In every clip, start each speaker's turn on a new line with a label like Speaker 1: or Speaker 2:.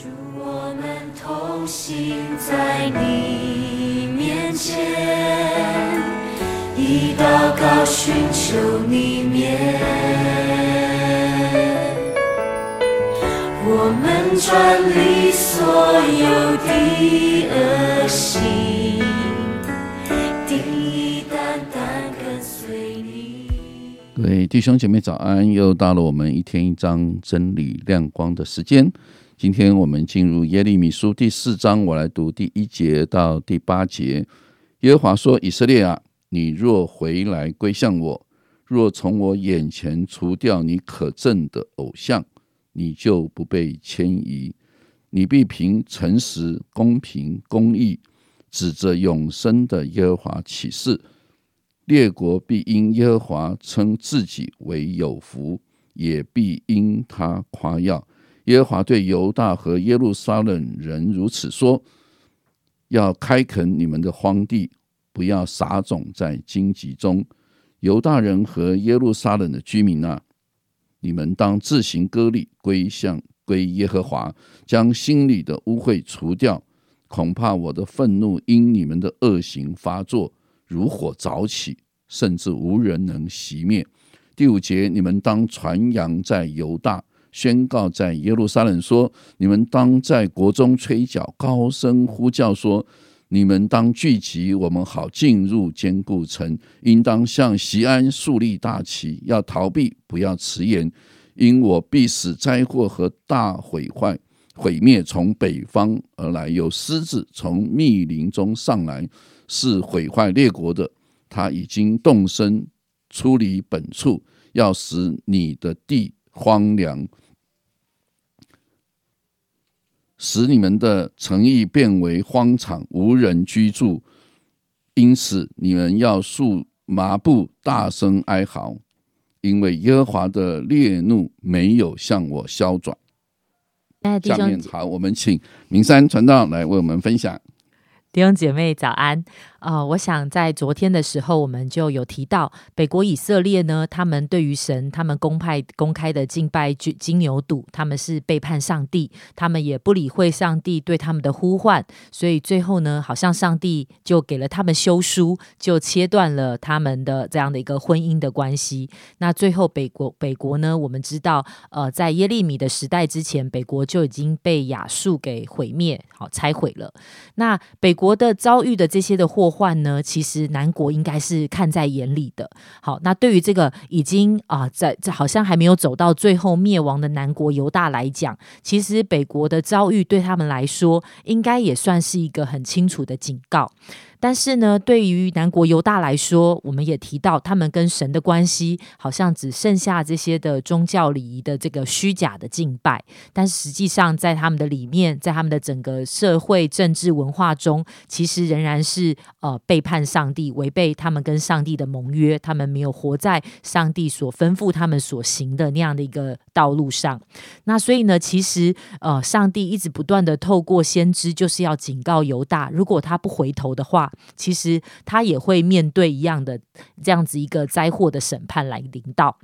Speaker 1: 主，我们同行在你面前，以祷告寻求你面。我们转离所有的恶行，定义单单跟随你。
Speaker 2: 各位弟兄姐妹早安，又到了我们一天一章真理亮光的时间。今天我们进入耶利米书第四章，我来读第一节到第八节。耶和华说：“以色列啊，你若回来归向我，若从我眼前除掉你可憎的偶像，你就不被迁移。你必凭诚实、公平、公义，指着永生的耶和华起誓。列国必因耶和华称自己为有福，也必因他夸耀。耶和华对犹大和耶路撒冷人如此说：要开垦你们的荒地，不要撒种在荆棘中。犹大人和耶路撒冷的居民啊，你们当自行割礼，归向归耶和华，将心里的污秽除掉。恐怕我的愤怒因你们的恶行发作，如火早起，甚至无人能熄灭。第五节，你们当传扬在犹大，宣告在耶路撒冷说：你们当在国中吹角，高声呼叫说：你们当聚集，我们好进入坚固城。应当向西安树立大旗，要逃避，不要迟延，因我必使灾祸和大毁坏。毁灭从北方而来，有狮子从密林中上来，是毁坏列国的。他已经动身出离本处，要使你的地荒凉，使你们的诚意变为荒场，无人居住。因此，你们要束麻布，大声哀嚎，因为耶和华的烈怒没有向我消转。下面好，我们请明山传道来为我们分享。
Speaker 3: 弟兄姐妹早安。啊、我想在昨天的时候，我们就有提到北国以色列呢，他们对于神，他们公派公开的敬拜金金牛犊，他们是背叛上帝，他们也不理会上帝对他们的呼唤，所以最后呢，好像上帝就给了他们休书，就切断了他们的这样的一个婚姻的关系。那最后北国北国呢，我们知道，呃，在耶利米的时代之前，北国就已经被亚述给毁灭，好拆毁了。那北国的遭遇的这些的祸患呢，其实南国应该是看在眼里的。好，那对于这个已经啊、在这好像还没有走到最后灭亡的南国犹大来讲，其实北国的遭遇对他们来说，应该也算是一个很清楚的警告。但是呢，对于南国犹大来说，我们也提到他们跟神的关系好像只剩下这些的宗教礼仪的这个虚假的敬拜，但实际上在他们的里面，在他们的整个社会、政治、文化中，其实仍然是呃背叛上帝，违背他们跟上帝的盟约，他们没有活在上帝所吩咐他们所行的那样的一个道路上。那所以呢，其实呃，上帝一直不断的透过先知，就是要警告犹大，如果他不回头的话，其实他也会面对一样的这样子一个灾祸的审判来临到。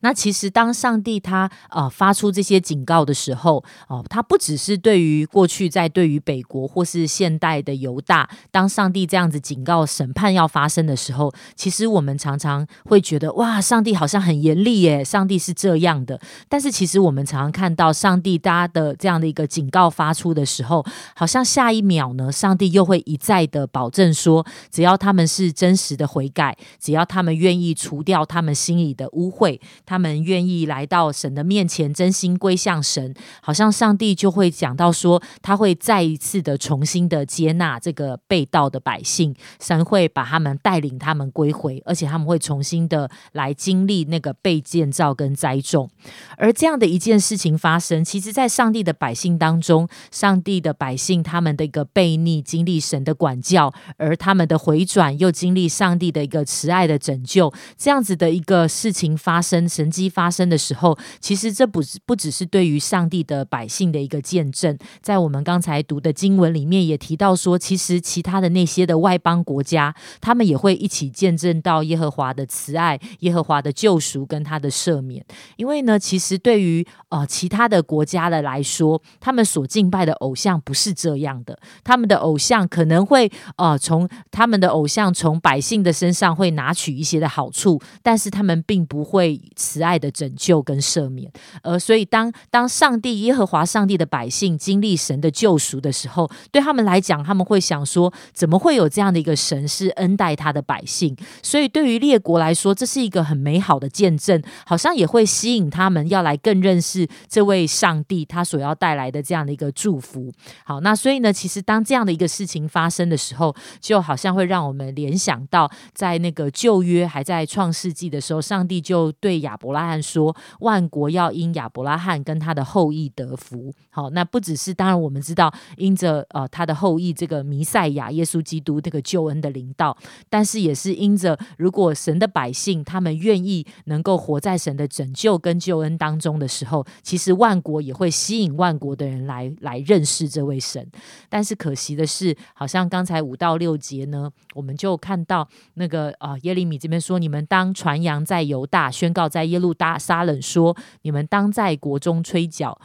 Speaker 3: 那其实，当上帝他呃发出这些警告的时候，哦、他不只是对于过去在对于北国或是现代的犹大，当上帝这样子警告审判要发生的时候，其实我们常常会觉得哇，上帝好像很严厉耶，上帝是这样的。但是其实我们常常看到上帝他的这样的一个警告发出的时候，好像下一秒呢，上帝又会一再的保证说，只要他们是真实的悔改，只要他们愿意除掉他们心里的污秽，他们愿意来到神的面前，真心归向神，好像上帝就会讲到说，他会再一次的重新的接纳这个被盗的百姓，神会把他们带领他们归回，而且他们会重新的来经历那个被建造跟栽种。而这样的一件事情发生，其实，在上帝的百姓当中，上帝的百姓他们的一个悖逆，经历神的管教，而他们的回转又经历上帝的一个慈爱的拯救，这样子的一个事情发生、神迹发生的时候，其实这不不只是对于上帝的百姓的一个见证，在我们刚才读的经文里面也提到说，其实其他的那些的外邦国家，他们也会一起见证到耶和华的慈爱、耶和华的救赎跟他的赦免。因为呢，其实对于呃其他的国家的来说，他们所敬拜的偶像不是这样的，他们的偶像可能会呃从他们的偶像从百姓的身上会拿取一些的好处，但是他们并不会慈爱的拯救跟赦免。呃，所以当当上帝耶和华上帝的百姓经历神的救赎的时候，对他们来讲，他们会想说：怎么会有这样的一个神是恩待他的百姓？所以对于列国来说，这是一个很美好的见证，好像也会吸引他们要来更认识这位上帝他所要带来的这样的一个祝福。好，那所以呢，其实当这样的一个事情发生的时候，就好像会让我们联想到，在那个旧约还在创世纪的时候，上帝就对对亚伯拉罕说：“万国要因亚伯拉罕跟他的后裔得福。”好，那不只是当然我们知道，因着呃他的后裔这个弥赛亚耶稣基督这个救恩的领导，但是也是因着如果神的百姓他们愿意能够活在神的拯救跟救恩当中的时候，其实万国也会吸引万国的人来来认识这位神。但是可惜的是，好像刚才五到六节呢，我们就看到那个啊耶利米这边说：“你们当传扬在犹大，宣告在耶路撒冷，说你们当在国中吹角。”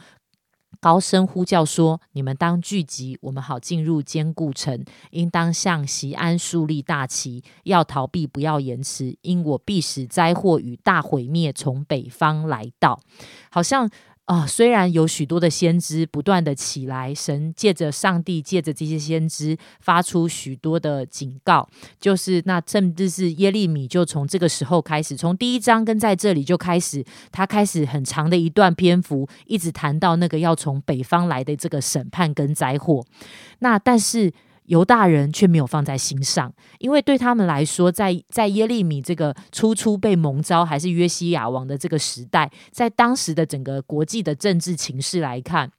Speaker 3: 高声呼叫说：“你们当聚集，我们好进入坚固城。应当向西安树立大旗，要逃避，不要延迟，因我必使灾祸与大毁灭从北方来到。”好像。啊，虽然有许多的先知不断的起来，神借着上帝借着这些先知发出许多的警告，就是那甚至是耶利米就从这个时候开始，从第一章跟在这里就开始，他开始很长的一段篇幅，一直谈到那个要从北方来的这个审判跟灾祸。那但是。犹大人却没有放在心上，因为对他们来说，在在耶利米这个初初被蒙召还是约西亚王的这个时代，在当时的整个国际的政治情势来看。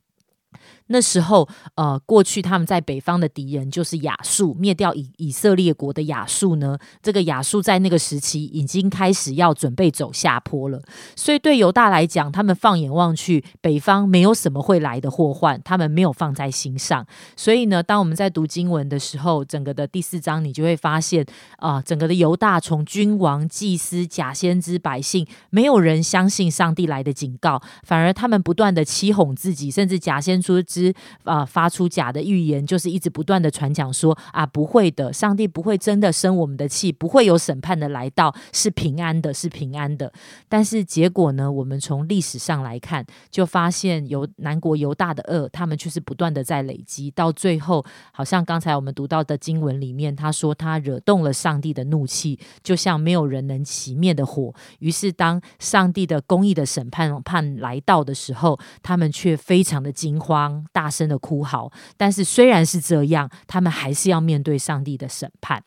Speaker 3: 那时候，呃，过去他们在北方的敌人就是亚述，灭掉以以色列国的亚述呢。这个亚述在那个时期已经开始要准备走下坡了。所以对犹大来讲，他们放眼望去，北方没有什么会来的祸患，他们没有放在心上。所以呢，当我们在读经文的时候，整个的第四章，你就会发现啊，整个的犹大从君王、祭司、假先知、百姓，没有人相信上帝来的警告，反而他们不断的欺哄自己，甚至假先知。之啊，发出假的预言，就是一直不断的传讲说啊，不会的，上帝不会真的生我们的气，不会有审判的来到，是平安的，是平安的。但是结果呢，我们从历史上来看，就发现犹南国犹大的恶，他们却是不断的在累积，到最后，好像刚才我们读到的经文里面，他说他惹动了上帝的怒气，就像没有人能熄灭的火。于是当上帝的公义的审判判来到的时候，他们却非常的惊慌。大声的哭嚎，但是虽然是这样，他们还是要面对上帝的审判。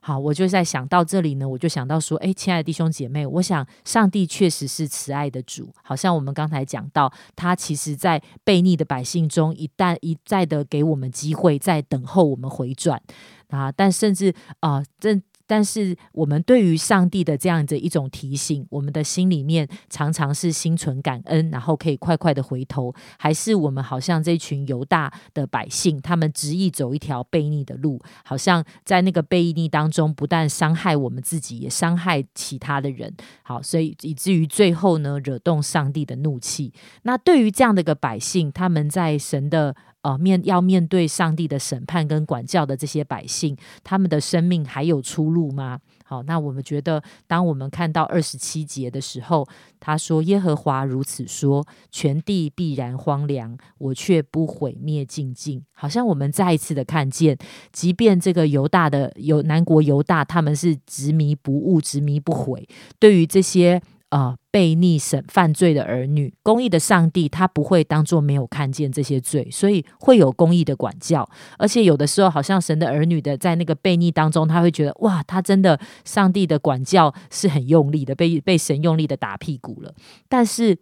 Speaker 3: 好，我就在想到这里呢，我就想到说，哎，亲爱的弟兄姐妹，我想上帝确实是慈爱的主，好像我们刚才讲到，他其实在悖逆的百姓中，一旦一再的给我们机会，在等候我们回转啊，但甚至啊，这。但是我们对于上帝的这样的一种提醒，我们的心里面常常是心存感恩，然后可以快快的回头，还是我们好像这群犹大的百姓，他们执意走一条悖逆的路，好像在那个悖逆当中，不但伤害我们自己，也伤害其他的人。好，所以以至于最后呢，惹动上帝的怒气。那对于这样的一个百姓，他们在神的。呃，面要面对上帝的审判跟管教的这些百姓，他们的生命还有出路吗？好，那我们觉得，当我们看到二十七节的时候，他说：“耶和华如此说，全地必然荒凉，我却不毁灭尽尽。”好像我们再一次的看见，即便这个犹大的犹南国犹大，他们是执迷不悟、执迷不悔，对于这些。啊，被逆神犯罪的儿女，公义的上帝他不会当做没有看见这些罪，所以会有公义的管教。而且有的时候，好像神的儿女的在那个被逆当中，他会觉得哇，他真的上帝的管教是很用力的，被被神用力的打屁股了。但是。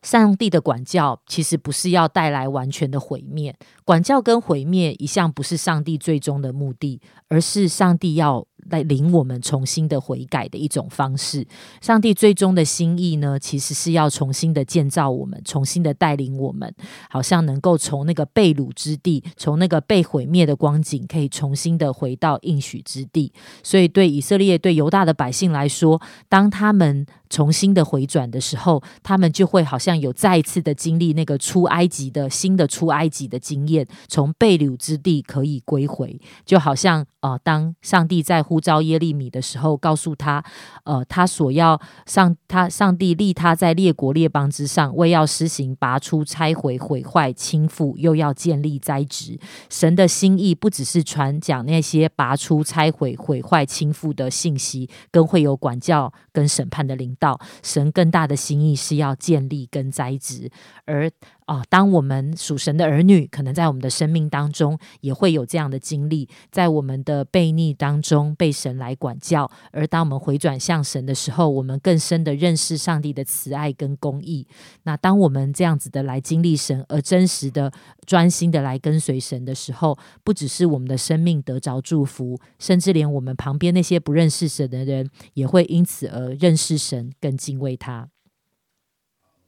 Speaker 3: 上帝的管教其实不是要带来完全的毁灭，管教跟毁灭一向不是上帝最终的目的，而是上帝要来领我们重新的悔改的一种方式。上帝最终的心意呢，其实是要重新的建造我们，重新的带领我们，好像能够从那个被掳之地，从那个被毁灭的光景，可以重新的回到应许之地。所以，对以色列、对犹大的百姓来说，当他们重新的回转的时候，他们就会好像有再一次的经历那个出埃及的新的出埃及的经验，从被掳之地可以归回，就好像呃，当上帝在乎呼召耶利米的时候，告诉他，呃，他所要上他上帝立他在列国列邦之上，为要施行拔出、拆毁、毁坏、倾覆，又要建立栽植。神的心意不只是传讲那些拔出、拆毁、毁坏、倾覆的信息，更会有管教跟审判的领导。神更大的心意是要建立跟栽植，而。啊，当我们属神的儿女，可能在我们的生命当中也会有这样的经历，在我们的悖逆当中被神来管教，而当我们回转向神的时候，我们更深的认识上帝的慈爱跟公义。那当我们这样子的来经历神，而真实的、专心的来跟随神的时候，不只是我们的生命得着祝福，甚至连我们旁边那些不认识神的人，也会因此而认识神，更敬畏他。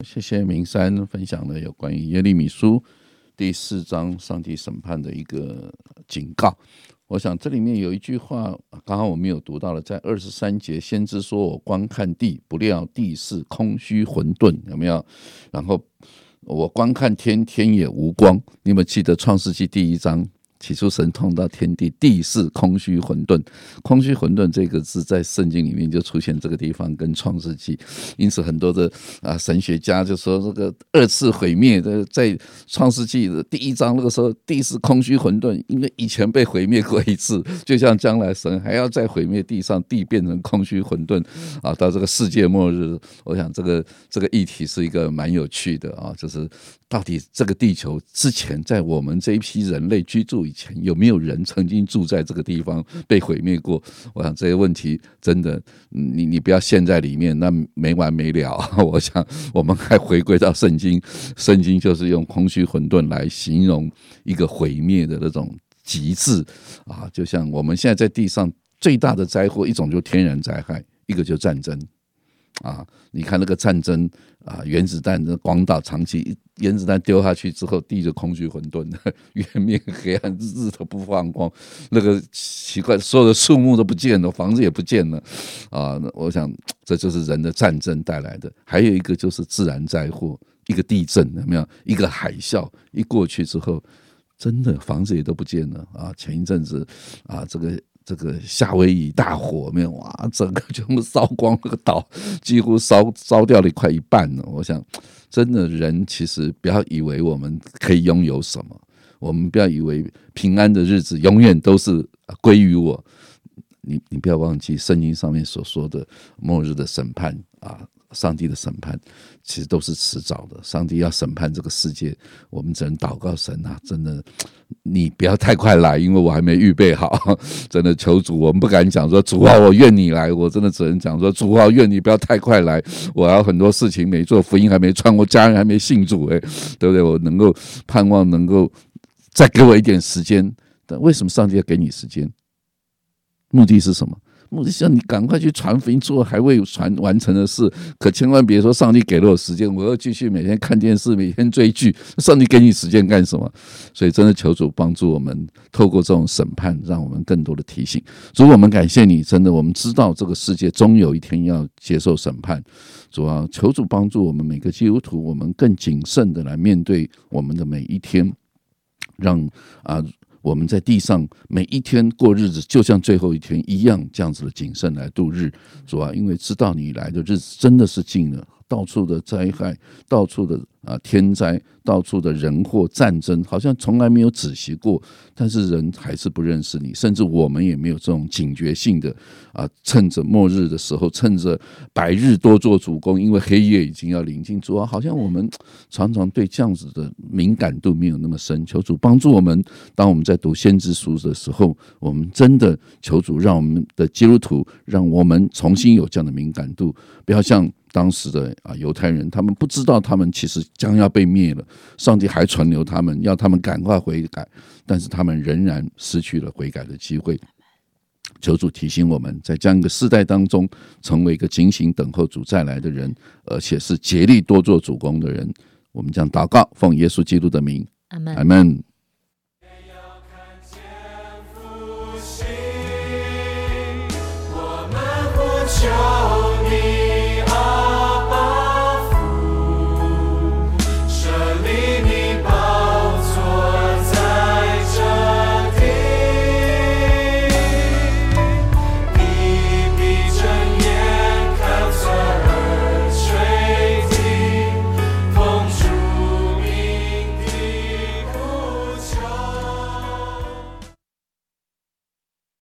Speaker 2: 谢谢明山分享了有关于耶利米书第四章上帝审判的一个警告。我想这里面有一句话，刚刚我们有读到了，在二十三节，先知说：“我观看地，不料地是空虚混沌。”有没有？然后我观看天，天也无光。你们记得创世纪第一章？起初神创造天地，地是空虚混沌。空虚混沌这个字在圣经里面就出现这个地方跟创世纪，因此很多的啊神学家就说这个二次毁灭的在创世纪的第一章那个时候地是空虚混沌，因为以前被毁灭过一次，就像将来神还要再毁灭地上，地变成空虚混沌啊，到这个世界末日，我想这个这个议题是一个蛮有趣的啊，就是到底这个地球之前在我们这一批人类居住。以前有没有人曾经住在这个地方被毁灭过？我想这些问题真的，你你不要陷在里面，那没完没了。我想我们还回归到圣经，圣经就是用空虚混沌来形容一个毁灭的那种极致啊！就像我们现在在地上最大的灾祸，一种就天然灾害，一个就战争。啊，你看那个战争啊，原子弹的广岛长期原子弹丢下去之后，地就空虚混沌的，月面黑暗，日头不放光，那个奇怪，所有的树木都不见了，房子也不见了啊！我想这就是人的战争带来的。还有一个就是自然灾祸，一个地震有没有？一个海啸一过去之后，真的房子也都不见了啊！前一阵子啊，这个。这个夏威夷大火没有哇，整个全部烧光那个岛，几乎烧烧掉了快一半了。我想，真的人其实不要以为我们可以拥有什么，我们不要以为平安的日子永远都是归于我。你你不要忘记圣经上面所说的末日的审判啊。上帝的审判其实都是迟早的。上帝要审判这个世界，我们只能祷告神啊！真的，你不要太快来，因为我还没预备好。真的，求主，我们不敢讲说主啊，我愿你来。我真的只能讲说主啊，愿你不要太快来。我要很多事情没做，福音还没传，我家人还没信主，哎，对不对？我能够盼望能够再给我一点时间。但为什么上帝要给你时间？目的是什么？我就想你赶快去传福音，做还未传完成的事。可千万别说上帝给了我时间，我要继续每天看电视，每天追剧。上帝给你时间干什么？所以真的求主帮助我们，透过这种审判，让我们更多的提醒。主，我们感谢你，真的，我们知道这个世界终有一天要接受审判。主啊，求主帮助我们每个基督徒，我们更谨慎的来面对我们的每一天，让啊。我们在地上每一天过日子，就像最后一天一样，这样子的谨慎来度日，主啊，因为知道你来的日子真的是近了，到处的灾害，到处的。啊，天灾到处的人祸战争，好像从来没有止息过。但是人还是不认识你，甚至我们也没有这种警觉性的啊，趁着末日的时候，趁着白日多做主公，因为黑夜已经要临近。主啊，好像我们常常对这样子的敏感度没有那么深。求主帮助我们，当我们在读先知书的时候，我们真的求主让我们的基督徒，让我们重新有这样的敏感度，不要像。当时的啊犹太人，他们不知道他们其实将要被灭了，上帝还存留他们，要他们赶快悔改，但是他们仍然失去了悔改的机会。求主提醒我们，在这样一个世代当中，成为一个警醒等候主再来的人，而且是竭力多做主公的人。我们将祷告，奉耶稣基督的名，
Speaker 3: 阿门
Speaker 2: 阿。门。